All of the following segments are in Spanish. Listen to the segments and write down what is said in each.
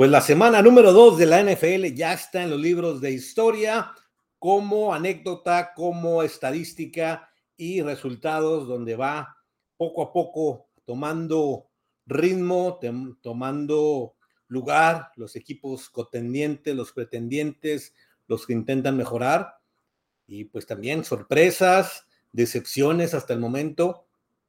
Pues la semana número dos de la NFL ya está en los libros de historia como anécdota, como estadística y resultados donde va poco a poco tomando ritmo, tomando lugar los equipos contendientes, los pretendientes, los que intentan mejorar. Y pues también sorpresas, decepciones hasta el momento,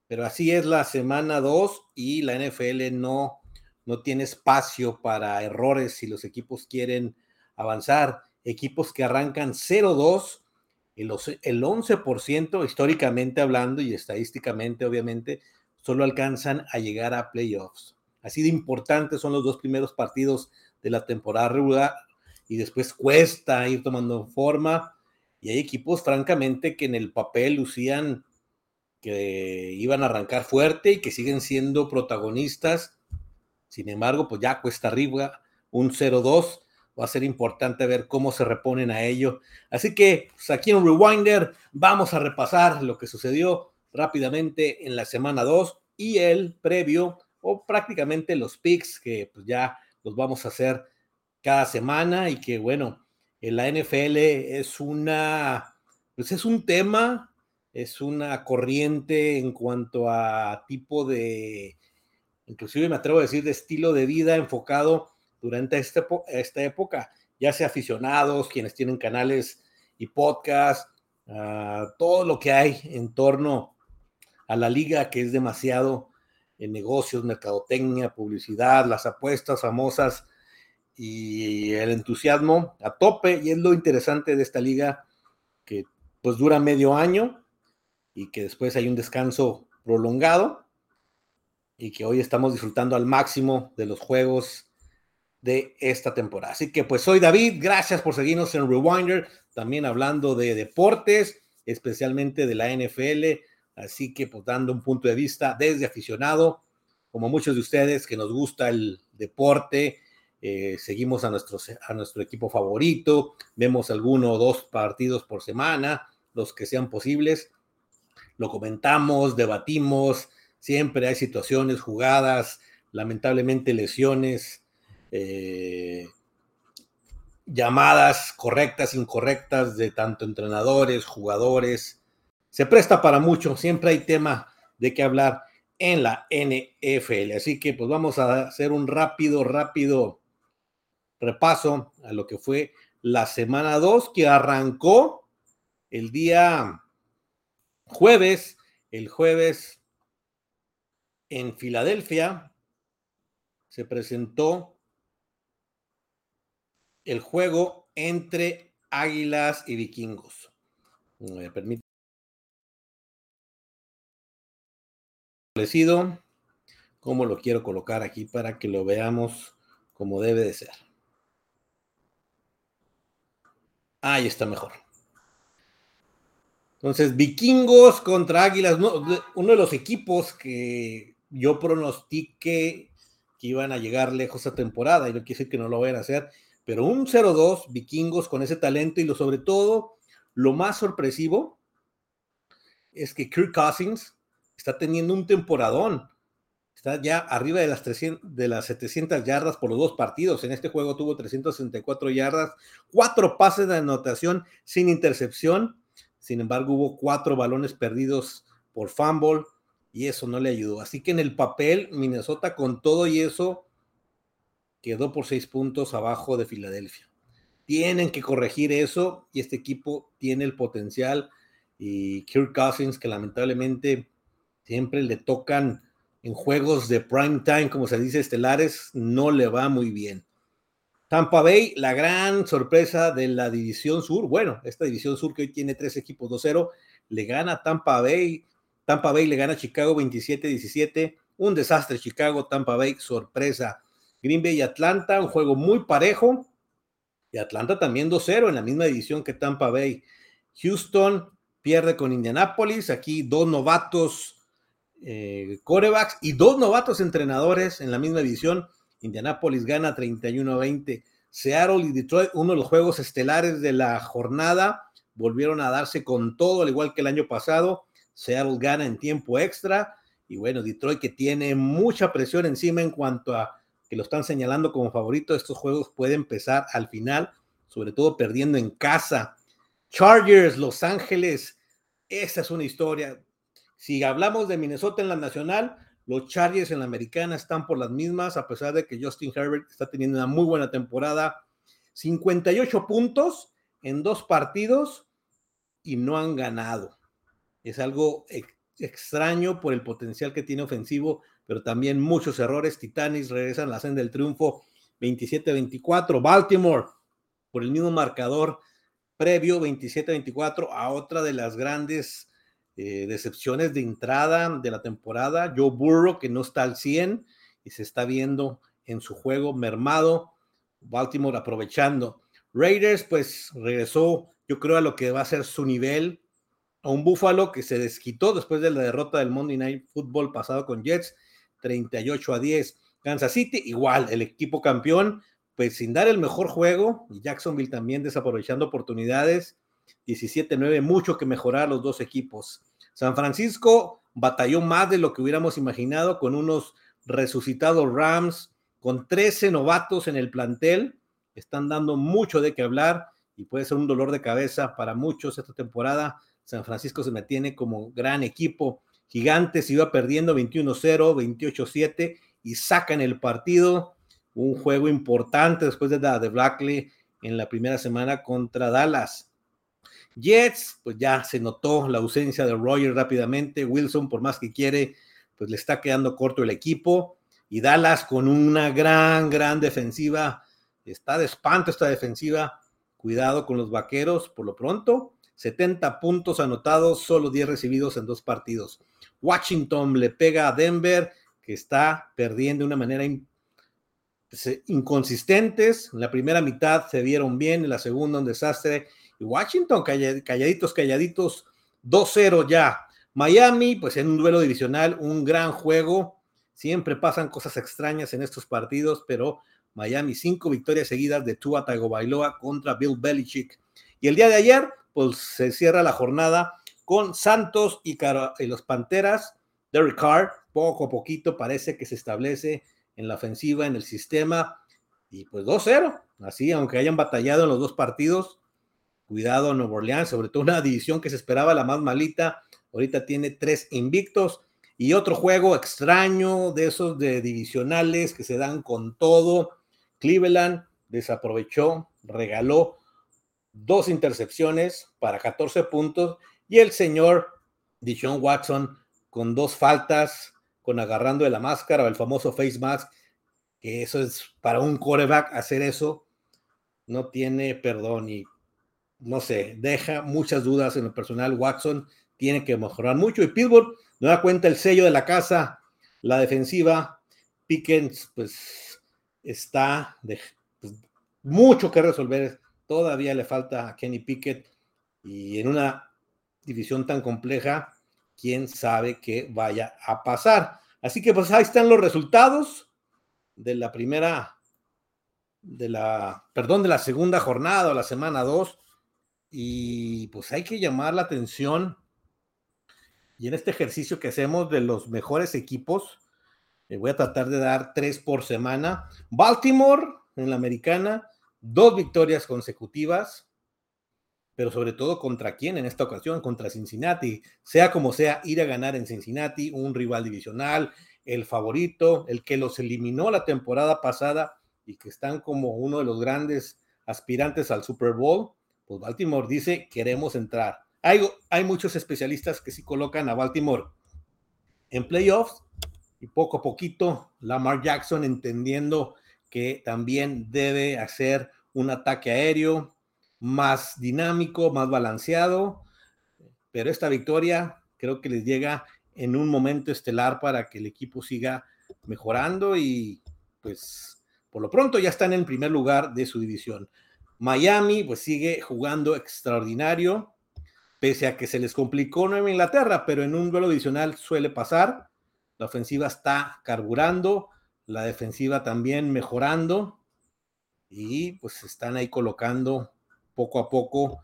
pero así es la semana 2 y la NFL no no tiene espacio para errores si los equipos quieren avanzar. Equipos que arrancan 0-2, el, el 11% históricamente hablando y estadísticamente obviamente, solo alcanzan a llegar a playoffs. Así de importantes son los dos primeros partidos de la temporada regular y después cuesta ir tomando forma. Y hay equipos, francamente, que en el papel lucían que iban a arrancar fuerte y que siguen siendo protagonistas sin embargo, pues ya cuesta arriba un 0-2. Va a ser importante ver cómo se reponen a ello. Así que pues, aquí en Rewinder vamos a repasar lo que sucedió rápidamente en la semana 2 y el previo o prácticamente los picks que pues, ya los vamos a hacer cada semana y que bueno, en la NFL es una, pues es un tema, es una corriente en cuanto a tipo de inclusive me atrevo a decir, de estilo de vida enfocado durante este esta época, ya sea aficionados, quienes tienen canales y podcasts, ah, todo lo que hay en torno a la liga, que es demasiado en negocios, mercadotecnia, publicidad, las apuestas famosas y el entusiasmo a tope. Y es lo interesante de esta liga, que pues dura medio año y que después hay un descanso prolongado y que hoy estamos disfrutando al máximo de los juegos de esta temporada. Así que pues soy David, gracias por seguirnos en Rewinder, también hablando de deportes, especialmente de la NFL, así que pues dando un punto de vista desde aficionado, como muchos de ustedes que nos gusta el deporte, eh, seguimos a, nuestros, a nuestro equipo favorito, vemos alguno o dos partidos por semana, los que sean posibles, lo comentamos, debatimos, Siempre hay situaciones, jugadas, lamentablemente lesiones, eh, llamadas correctas, incorrectas de tanto entrenadores, jugadores. Se presta para mucho, siempre hay tema de qué hablar en la NFL. Así que pues vamos a hacer un rápido, rápido repaso a lo que fue la semana 2 que arrancó el día jueves, el jueves en Filadelfia se presentó el juego entre Águilas y Vikingos. Me permite. Establecido, cómo lo quiero colocar aquí para que lo veamos como debe de ser. Ahí está mejor. Entonces, vikingos contra águilas, uno de los equipos que yo pronostiqué que iban a llegar lejos a temporada, y no quiere decir que no lo vayan a hacer, pero un 0-2, vikingos con ese talento y lo sobre todo, lo más sorpresivo es que Kirk Cousins está teniendo un temporadón. Está ya arriba de las, 300, de las 700 yardas por los dos partidos. En este juego tuvo 364 yardas, cuatro pases de anotación sin intercepción. Sin embargo, hubo cuatro balones perdidos por fumble, y eso no le ayudó. Así que en el papel, Minnesota con todo y eso quedó por seis puntos abajo de Filadelfia. Tienen que corregir eso y este equipo tiene el potencial y Kirk Cousins que lamentablemente siempre le tocan en juegos de prime time, como se dice, estelares, no le va muy bien. Tampa Bay, la gran sorpresa de la división sur, bueno, esta división sur que hoy tiene tres equipos 2-0, le gana Tampa Bay Tampa Bay le gana a Chicago 27-17. Un desastre Chicago, Tampa Bay, sorpresa. Green Bay y Atlanta, un juego muy parejo. Y Atlanta también 2-0 en la misma división que Tampa Bay. Houston pierde con Indianapolis. Aquí dos novatos eh, corebacks y dos novatos entrenadores en la misma división. Indianapolis gana 31-20. Seattle y Detroit, uno de los juegos estelares de la jornada, volvieron a darse con todo, al igual que el año pasado. Seattle gana en tiempo extra y bueno, Detroit que tiene mucha presión encima en cuanto a que lo están señalando como favorito. Estos juegos pueden empezar al final, sobre todo perdiendo en casa. Chargers, Los Ángeles, esa es una historia. Si hablamos de Minnesota en la nacional, los Chargers en la americana están por las mismas, a pesar de que Justin Herbert está teniendo una muy buena temporada. 58 puntos en dos partidos y no han ganado. Es algo extraño por el potencial que tiene ofensivo, pero también muchos errores. Titanis regresan a la senda del triunfo 27-24. Baltimore por el mismo marcador previo 27-24 a otra de las grandes eh, decepciones de entrada de la temporada. Joe Burrow que no está al 100 y se está viendo en su juego mermado. Baltimore aprovechando. Raiders pues regresó yo creo a lo que va a ser su nivel a un Búfalo que se desquitó después de la derrota del Monday Night Football pasado con Jets, 38 a 10. Kansas City, igual, el equipo campeón, pues sin dar el mejor juego, y Jacksonville también desaprovechando oportunidades, 17-9, mucho que mejorar los dos equipos. San Francisco batalló más de lo que hubiéramos imaginado con unos resucitados Rams, con 13 novatos en el plantel, están dando mucho de qué hablar y puede ser un dolor de cabeza para muchos esta temporada San Francisco se mantiene como gran equipo. Gigantes iba perdiendo 21-0, 28-7 y sacan el partido. Un juego importante después de la de Blackley en la primera semana contra Dallas. Jets, pues ya se notó la ausencia de Roger rápidamente. Wilson, por más que quiere, pues le está quedando corto el equipo. Y Dallas con una gran, gran defensiva. Está de espanto esta defensiva. Cuidado con los vaqueros por lo pronto. 70 puntos anotados, solo 10 recibidos en dos partidos. Washington le pega a Denver, que está perdiendo de una manera pues, eh, inconsistentes. En la primera mitad se vieron bien, en la segunda un desastre. Y Washington, calladitos, calladitos, 2-0 ya. Miami, pues en un duelo divisional, un gran juego. Siempre pasan cosas extrañas en estos partidos, pero Miami, cinco victorias seguidas de Tua Tagovailoa contra Bill Belichick. Y el día de ayer, pues se cierra la jornada con Santos y, los Panteras. Derek Carr, poco a poquito parece que se establece en la ofensiva, en el sistema. Y pues 2-0. Así, aunque hayan batallado en los dos partidos, cuidado Nuevo Orleans, sobre todo una división que se esperaba la más malita. Ahorita tiene tres invictos. Y otro juego extraño de esos de divisionales que se dan con todo. Cleveland desaprovechó, regaló dos intercepciones para 14 puntos y el señor Dishon Watson con dos faltas, con agarrando de la máscara o el famoso face mask, que eso es para un coreback hacer eso, no tiene perdón y no sé, deja muchas dudas en el personal. Watson tiene que mejorar mucho y Pittsburgh no da cuenta el sello de la casa, la defensiva. Pickens, pues está de, pues, mucho que resolver Todavía le falta a Kenny Pickett y en una división tan compleja, quién sabe qué vaya a pasar. Así que pues ahí están los resultados de la primera, de la, perdón, de la segunda jornada o la semana 2. Y pues hay que llamar la atención. Y en este ejercicio que hacemos de los mejores equipos, le voy a tratar de dar tres por semana. Baltimore en la americana, dos victorias consecutivas, pero sobre todo contra quién en esta ocasión, contra Cincinnati, sea como sea, ir a ganar en Cincinnati, un rival divisional, el favorito, el que los eliminó la temporada pasada y que están como uno de los grandes aspirantes al Super Bowl, pues Baltimore dice, queremos entrar. Hay, hay muchos especialistas que sí colocan a Baltimore en playoffs y poco a poquito Lamar Jackson entendiendo que también debe hacer un ataque aéreo más dinámico, más balanceado, pero esta victoria creo que les llega en un momento estelar para que el equipo siga mejorando y pues por lo pronto ya están en primer lugar de su división. Miami pues sigue jugando extraordinario, pese a que se les complicó Nueva Inglaterra, pero en un duelo adicional suele pasar. La ofensiva está carburando, la defensiva también mejorando y pues están ahí colocando poco a poco.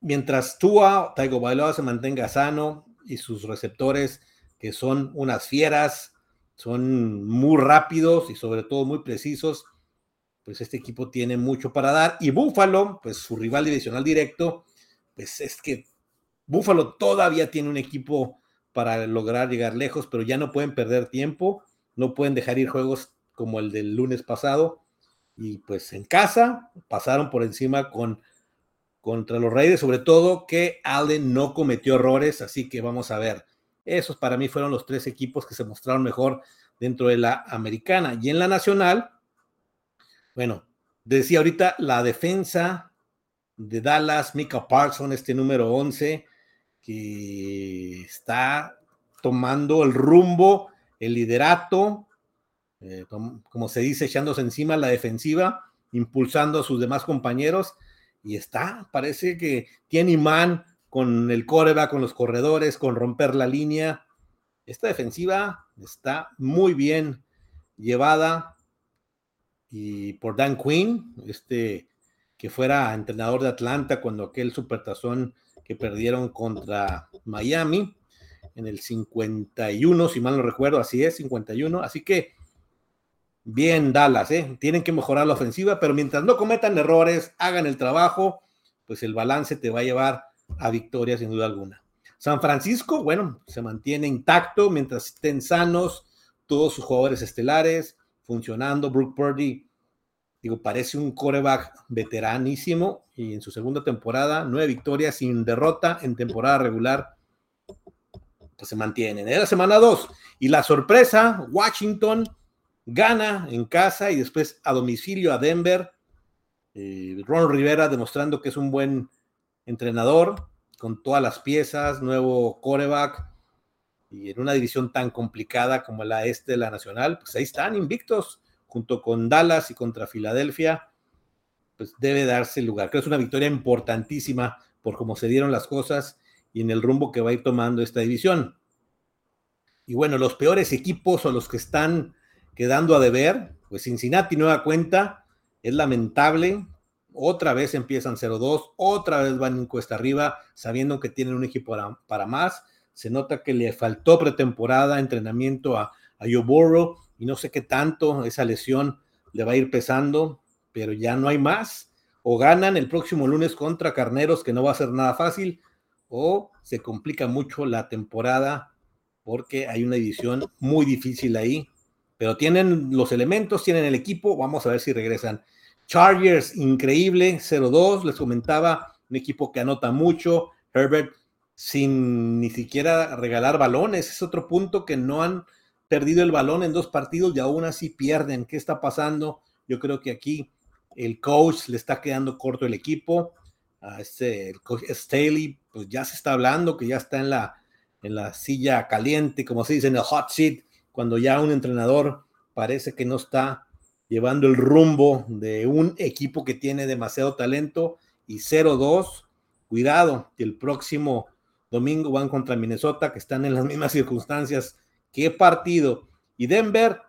Mientras Tua, Taigo Bailoa se mantenga sano y sus receptores, que son unas fieras, son muy rápidos y sobre todo muy precisos. Pues este equipo tiene mucho para dar. Y Buffalo, pues su rival divisional directo, pues es que Buffalo todavía tiene un equipo para lograr llegar lejos, pero ya no pueden perder tiempo, no pueden dejar ir juegos como el del lunes pasado. Y pues en casa pasaron por encima con contra los Raiders, sobre todo que Allen no cometió errores, así que vamos a ver. Esos para mí fueron los tres equipos que se mostraron mejor dentro de la americana. Y en la nacional, bueno, decía ahorita la defensa de Dallas, Mika Parson, este número 11, que está tomando el rumbo, el liderato, eh, como se dice, echándose encima la defensiva, impulsando a sus demás compañeros y está, parece que tiene imán con el coreback, con los corredores, con romper la línea. Esta defensiva está muy bien llevada y por Dan Quinn, este que fuera entrenador de Atlanta cuando aquel supertazón que perdieron contra Miami en el 51, si mal no recuerdo, así es, 51. Así que bien Dallas, ¿eh? tienen que mejorar la ofensiva, pero mientras no cometan errores, hagan el trabajo, pues el balance te va a llevar a victoria sin duda alguna. San Francisco, bueno, se mantiene intacto mientras estén sanos todos sus jugadores estelares, funcionando. Brooke Purdy, digo, parece un coreback veteranísimo y en su segunda temporada, nueve victorias sin derrota en temporada regular, pues se mantienen. En la semana dos. Y la sorpresa, Washington gana en casa y después a domicilio a Denver. Eh, Ron Rivera demostrando que es un buen entrenador con todas las piezas, nuevo coreback y en una división tan complicada como la este de la Nacional, pues ahí están invictos junto con Dallas y contra Filadelfia, pues debe darse lugar. Creo que es una victoria importantísima por cómo se dieron las cosas y en el rumbo que va a ir tomando esta división. Y bueno, los peores equipos o los que están quedando a deber, pues Cincinnati nueva cuenta, es lamentable, otra vez empiezan 0-2, otra vez van en cuesta arriba, sabiendo que tienen un equipo para, más, se nota que le faltó pretemporada, entrenamiento a, a Joe y no sé qué tanto esa lesión le va a ir pesando, pero ya no hay más, o ganan el próximo lunes contra Carneros, que no va a ser nada fácil, o se complica mucho la temporada porque hay una división muy difícil ahí pero tienen los elementos, tienen el equipo, vamos a ver si regresan. Chargers, increíble, 0-2, les comentaba, un equipo que anota mucho, Herbert sin ni siquiera regalar balones, es otro punto que no han perdido el balón en dos partidos y aún así pierden. ¿Qué está pasando? Yo creo que aquí el coach le está quedando corto el equipo. A este, el coach Staley, pues ya se está hablando que ya está en la, en la silla caliente, como se dice, en el hot seat cuando ya un entrenador parece que no está llevando el rumbo de un equipo que tiene demasiado talento y 0-2, cuidado, que el próximo domingo van contra Minnesota, que están en las mismas circunstancias. ¿Qué partido? Y Denver,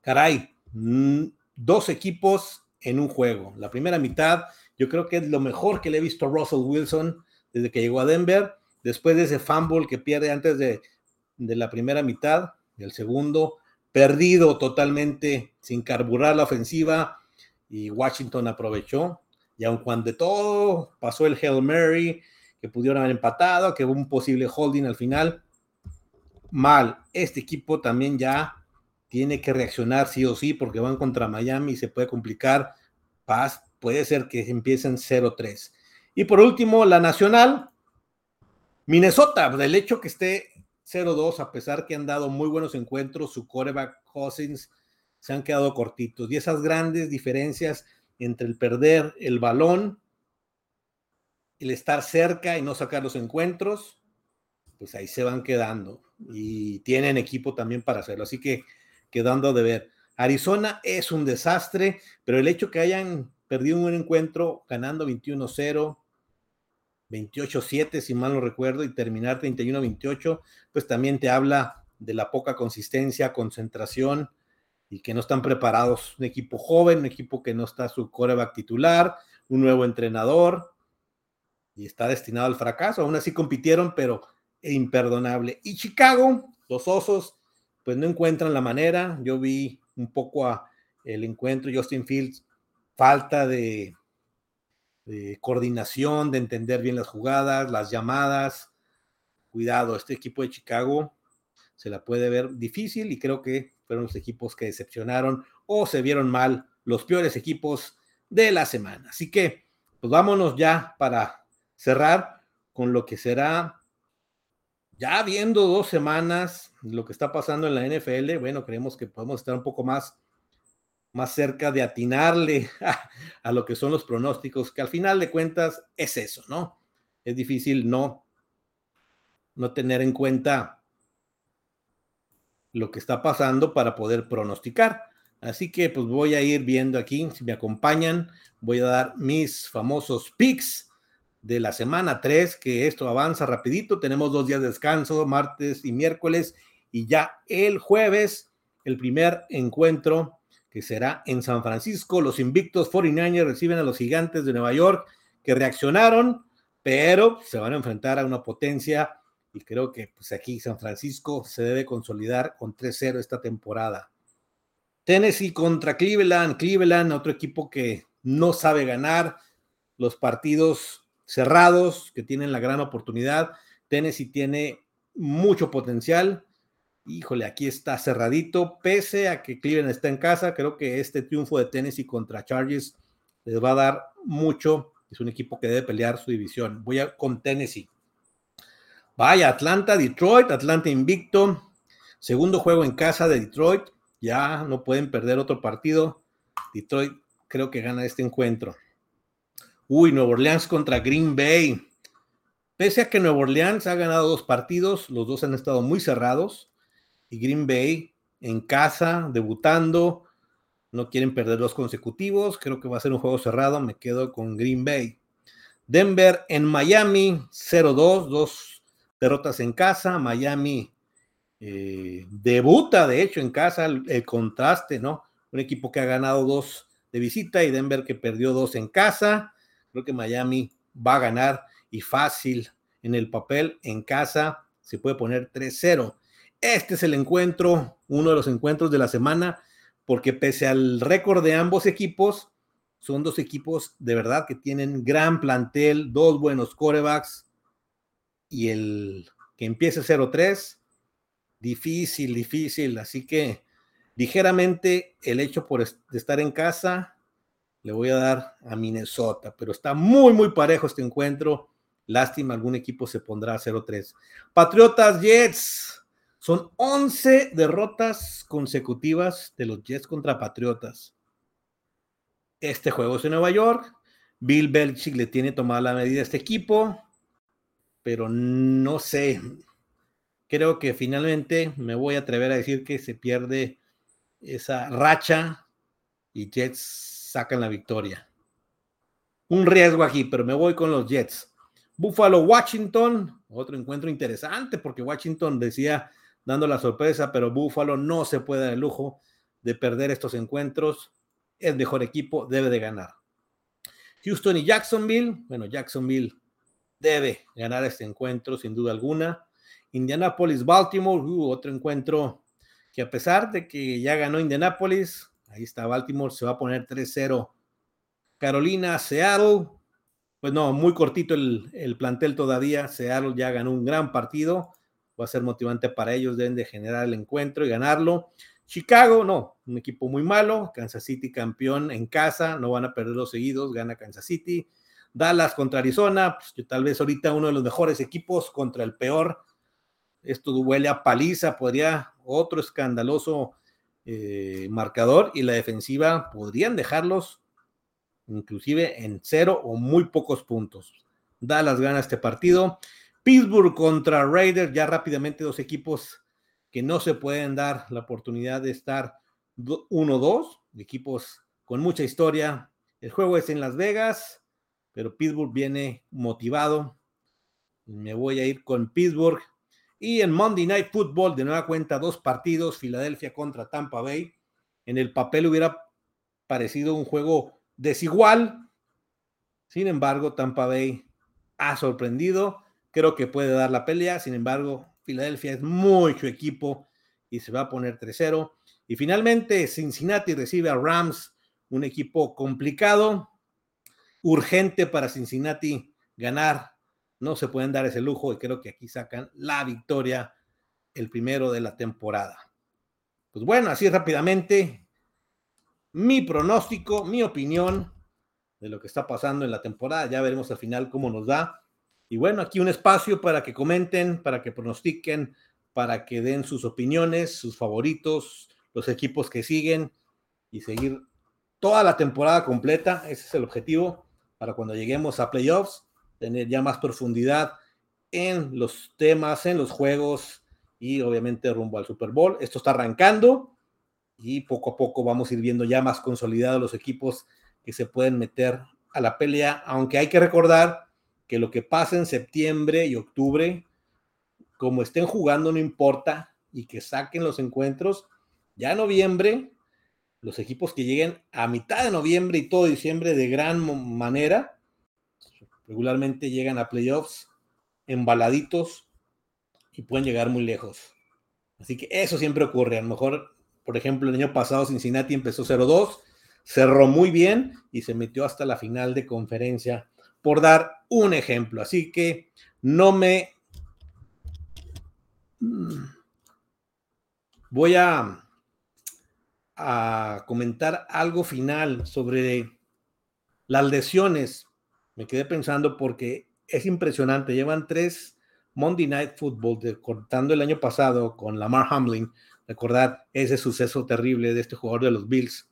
caray, mm, dos equipos en un juego. La primera mitad, yo creo que es lo mejor que le he visto a Russell Wilson desde que llegó a Denver, después de ese fumble que pierde antes de, de la primera mitad, el segundo, perdido totalmente sin carburar la ofensiva y Washington aprovechó. Y aun cuando de todo pasó el Hail Mary, que pudieron haber empatado, que hubo un posible holding al final, mal. Este equipo también ya tiene que reaccionar sí o sí porque van contra Miami y se puede complicar. Paz, puede ser que empiecen 0-3. Y por último, la nacional, Minnesota, el hecho que esté 0-2, a pesar que han dado muy buenos encuentros, su coreback Cousins se han quedado cortitos. Y esas grandes diferencias entre el perder el balón, el estar cerca y no sacar los encuentros, pues ahí se van quedando. Y tienen equipo también para hacerlo. Así que quedando de ver. Arizona es un desastre, pero el hecho que hayan perdido un encuentro ganando 21-0, 28-7, si mal no recuerdo, y terminar 31-28, pues también te habla de la poca consistencia, concentración y que no están preparados. Un equipo joven, un equipo que no está su coreback titular, un nuevo entrenador y está destinado al fracaso. Aún así compitieron, pero imperdonable. Y Chicago, los osos, pues no encuentran la manera. Yo vi un poco a el encuentro Justin Fields, falta de, coordinación, de entender bien las jugadas, las llamadas. Cuidado, este equipo de Chicago se la puede ver difícil y creo que fueron los equipos que decepcionaron o se vieron mal los peores equipos de la semana. Así que, pues vámonos ya para cerrar con lo que será, ya viendo dos semanas lo que está pasando en la NFL, bueno, creemos que podemos estar un poco más, más cerca de atinarle a, lo que son los pronósticos, que al final de cuentas es eso, ¿no? Es difícil no, no tener en cuenta lo que está pasando para poder pronosticar. Así que pues voy a ir viendo aquí, si me acompañan, voy a dar mis famosos picks de la semana 3, que esto avanza rapidito, tenemos dos días de descanso, martes y miércoles, y ya el jueves, el primer encuentro que será en San Francisco, los invictos 49ers reciben a los gigantes de Nueva York, que reaccionaron, pero se van a enfrentar a una potencia y creo que pues aquí San Francisco se debe consolidar con 3-0 esta temporada. Tennessee contra Cleveland, Cleveland, otro equipo que no sabe ganar los partidos cerrados, que tienen la gran oportunidad. Tennessee tiene mucho potencial. Híjole, aquí está cerradito, pese a que Cleveland está en casa, creo que este triunfo de Tennessee contra Chargers les va a dar mucho. Es un equipo que debe pelear su división. Voy a con Tennessee. Vaya, Atlanta, Detroit, Atlanta invicto. Segundo juego en casa de Detroit. Ya no pueden perder otro partido. Detroit creo que gana este encuentro. Uy, Nuevo Orleans contra Green Bay. Pese a que Nuevo Orleans ha ganado dos partidos, los dos han estado muy cerrados. Y Green Bay en casa, debutando, no quieren perder dos consecutivos. Creo que va a ser un juego cerrado. Me quedo con Green Bay. Denver en Miami, 0-2, dos derrotas en casa, Miami eh, debuta de hecho en casa, el, contraste, ¿no? Un equipo que ha ganado dos de visita y Denver que perdió dos en casa. Creo que Miami va a ganar y fácil en el papel en casa se puede poner 3-0. Este es el encuentro, uno de los encuentros de la semana, porque pese al récord de ambos equipos, son dos equipos de verdad que tienen gran plantel, dos buenos corebacks, y el que empiece 0-3, difícil, difícil. Así que ligeramente el hecho por de estar en casa, le voy a dar a Minnesota, pero está muy, muy parejo este encuentro. Lástima, algún equipo se pondrá 0-3. Patriotas Jets. Son 11 derrotas consecutivas de los Jets contra Patriotas. Este juego es en Nueva York. Bill Belichick le tiene tomada la medida a este equipo pero no sé. Creo que finalmente me voy a atrever a decir que se pierde esa racha y Jets sacan la victoria. Un riesgo aquí, pero me voy con los Jets. Buffalo, Washington, otro encuentro interesante porque Washington decía dando la sorpresa, pero Buffalo no se puede dar el lujo de perder estos encuentros. Es mejor equipo, debe de ganar. Houston y Jacksonville, bueno, Jacksonville debe ganar este encuentro, sin duda alguna. Indianapolis-Baltimore, uh, otro encuentro que a pesar de que ya ganó Indianapolis, ahí está Baltimore, se va a poner 3-0. Carolina, Seattle, pues no, muy cortito el, el, plantel todavía. Seattle ya ganó un gran partido, va a ser motivante para ellos, deben de generar el encuentro y ganarlo. Chicago, no, un equipo muy malo. Kansas City campeón en casa, no van a perder los seguidos, gana Kansas City. Dallas contra Arizona, pues que tal vez ahorita uno de los mejores equipos contra el peor. Esto huele a paliza, podría otro escandaloso eh, marcador y la defensiva podrían dejarlos inclusive en cero o muy pocos puntos. Dallas gana este partido. Pittsburgh contra Raiders, ya rápidamente dos equipos que no se pueden dar la oportunidad de estar 1-2, equipos con mucha historia. El juego es en Las Vegas pero Pittsburgh viene motivado. Me voy a ir con Pittsburgh. Y en Monday Night Football, de nueva cuenta, dos partidos, Filadelfia contra Tampa Bay. En el papel hubiera parecido un juego desigual. Sin embargo, Tampa Bay ha sorprendido. Creo que puede dar la pelea. Sin embargo, Filadelfia es mucho equipo y se va a poner 3-0. Y finalmente Cincinnati recibe a Rams, un equipo complicado, urgente para Cincinnati ganar. No se pueden dar ese lujo y creo que aquí sacan la victoria el primero de la temporada. Pues bueno, así rápidamente, mi pronóstico, mi opinión de lo que está pasando en la temporada. Ya veremos al final cómo nos da. Y bueno, aquí un espacio para que comenten, para que pronostiquen, para que den sus opiniones, sus favoritos, los equipos que siguen y seguir toda la temporada completa. Ese es el objetivo para cuando lleguemos a playoffs, tener ya más profundidad en los temas, en los juegos y obviamente rumbo al Super Bowl. Esto está arrancando y poco a poco vamos a ir viendo ya más consolidados los equipos que se pueden meter a la pelea, aunque hay que recordar que lo que pasa en septiembre y octubre, como estén jugando, no importa, y que saquen los encuentros, ya en noviembre, los equipos que lleguen a mitad de noviembre y todo diciembre de gran manera, regularmente llegan a playoffs embaladitos y pueden llegar muy lejos. Así que eso siempre ocurre. A lo mejor, por ejemplo, el año pasado Cincinnati empezó 0-2 cerró muy bien y se metió hasta la final de conferencia, por dar un ejemplo. Así que no me... Mm, voy a, comentar algo final sobre las lesiones. Me quedé pensando porque es impresionante. Llevan tres Monday Night Football, cortando el año pasado con Lamar Hamlin. Recordad ese suceso terrible de este jugador de los Bills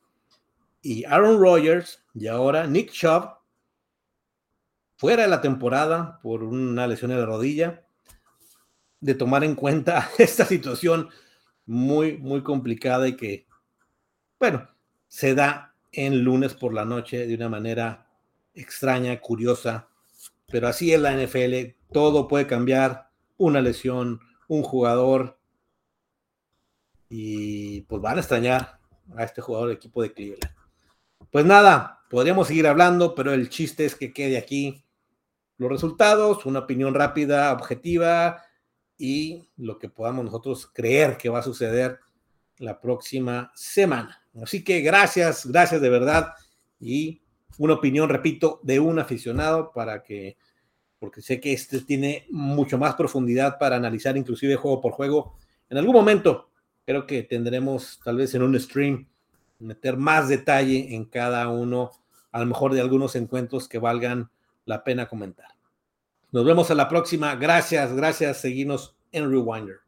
y Aaron Rodgers y ahora Nick Chubb fuera de la temporada por una lesión de la rodilla, de tomar en cuenta esta situación muy, muy complicada y que, bueno, se da en lunes por la noche de una manera extraña, curiosa, pero así es la NFL, todo puede cambiar, una lesión, un jugador, y pues van a extrañar a este jugador del equipo de Cleveland. Pues nada, podríamos seguir hablando, pero el chiste es que quede aquí los resultados, una opinión rápida, objetiva y lo que podamos nosotros creer que va a suceder la próxima semana. Así que gracias, gracias de verdad y una opinión, repito, de un aficionado para que, porque sé que este tiene mucho más profundidad para analizar inclusive juego por juego. En algún momento creo que tendremos tal vez en un stream meter más detalle en cada uno, a lo mejor de algunos encuentros que valgan la pena comentar. Nos vemos a la próxima. Gracias, gracias. Seguimos en Rewinder.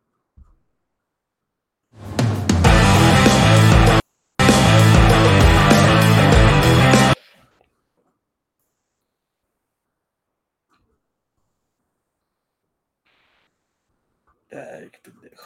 Ay, qué pendejo.